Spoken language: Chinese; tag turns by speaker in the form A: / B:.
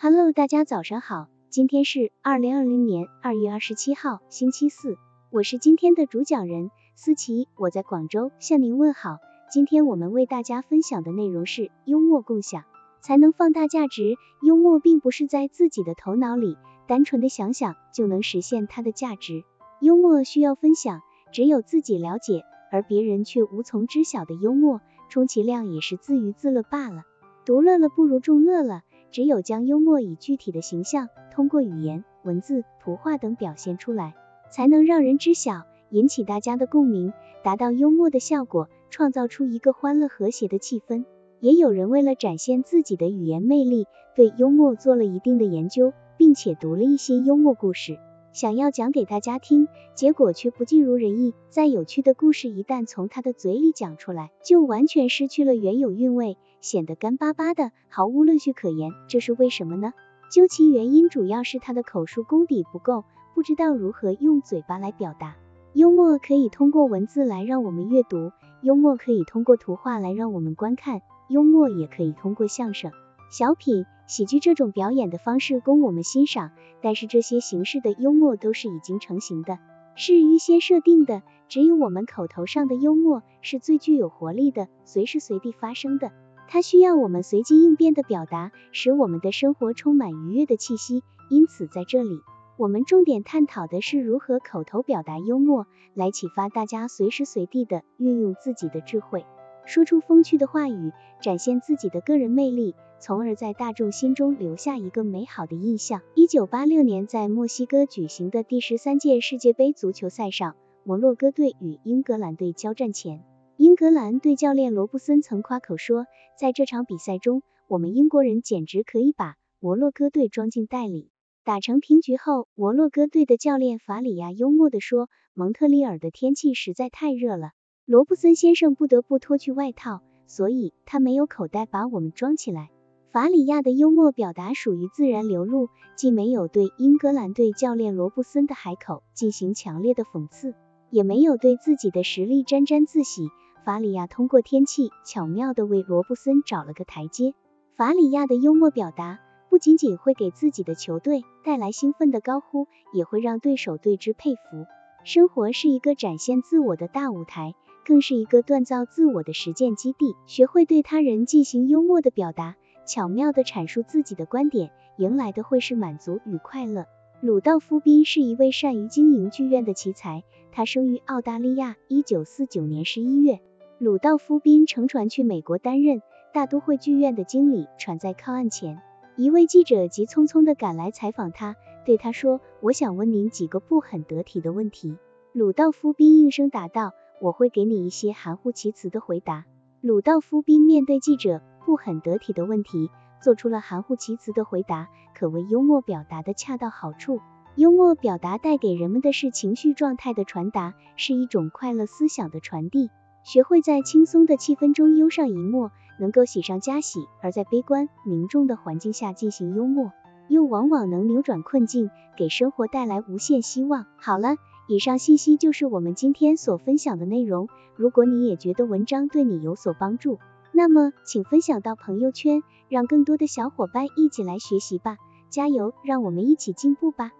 A: Hello，大家早上好，今天是二零二零年二月二十七号，星期四，我是今天的主讲人思琪，我在广州向您问好。今天我们为大家分享的内容是幽默共享才能放大价值。幽默并不是在自己的头脑里单纯的想想就能实现它的价值，幽默需要分享，只有自己了解而别人却无从知晓的幽默，充其量也是自娱自乐罢了。独乐乐不如众乐乐。只有将幽默以具体的形象，通过语言、文字、图画等表现出来，才能让人知晓，引起大家的共鸣，达到幽默的效果，创造出一个欢乐和谐的气氛。也有人为了展现自己的语言魅力，对幽默做了一定的研究，并且读了一些幽默故事，想要讲给大家听，结果却不尽如人意。再有趣的故事一旦从他的嘴里讲出来，就完全失去了原有韵味。显得干巴巴的，毫无乐趣可言，这是为什么呢？究其原因，主要是他的口述功底不够，不知道如何用嘴巴来表达。幽默可以通过文字来让我们阅读，幽默可以通过图画来让我们观看，幽默也可以通过相声、小品、喜剧这种表演的方式供我们欣赏。但是这些形式的幽默都是已经成型的，是预先设定的，只有我们口头上的幽默是最具有活力的，随时随地发生的。它需要我们随机应变的表达，使我们的生活充满愉悦的气息。因此，在这里，我们重点探讨的是如何口头表达幽默，来启发大家随时随地的运用自己的智慧，说出风趣的话语，展现自己的个人魅力，从而在大众心中留下一个美好的印象。一九八六年，在墨西哥举行的第十三届世界杯足球赛上，摩洛哥队与英格兰队交战前。英格兰队教练罗布森曾夸口说，在这场比赛中，我们英国人简直可以把摩洛哥队装进袋里。打成平局后，摩洛哥队的教练法里亚幽默地说：“蒙特利尔的天气实在太热了，罗布森先生不得不脱去外套，所以他没有口袋把我们装起来。”法里亚的幽默表达属于自然流露，既没有对英格兰队教练罗布森的海口进行强烈的讽刺，也没有对自己的实力沾沾自喜。法里亚通过天气巧妙地为罗布森找了个台阶。法里亚的幽默表达不仅仅会给自己的球队带来兴奋的高呼，也会让对手对之佩服。生活是一个展现自我的大舞台，更是一个锻造自我的实践基地。学会对他人进行幽默的表达，巧妙地阐述自己的观点，迎来的会是满足与快乐。鲁道夫·宾是一位善于经营剧院的奇才，他生于澳大利亚，一九四九年十一月。鲁道夫·宾乘船去美国担任大都会剧院的经理。船在靠岸前，一位记者急匆匆地赶来采访他，对他说：“我想问您几个不很得体的问题。”鲁道夫·宾应声答道：“我会给你一些含糊其辞的回答。”鲁道夫·宾面对记者不很得体的问题，做出了含糊其辞的回答，可谓幽默表达的恰到好处。幽默表达带给人们的是情绪状态的传达，是一种快乐思想的传递。学会在轻松的气氛中忧上一默，能够喜上加喜；而在悲观凝重的环境下进行幽默，又往往能扭转困境，给生活带来无限希望。好了，以上信息就是我们今天所分享的内容。如果你也觉得文章对你有所帮助，那么请分享到朋友圈，让更多的小伙伴一起来学习吧。加油，让我们一起进步吧。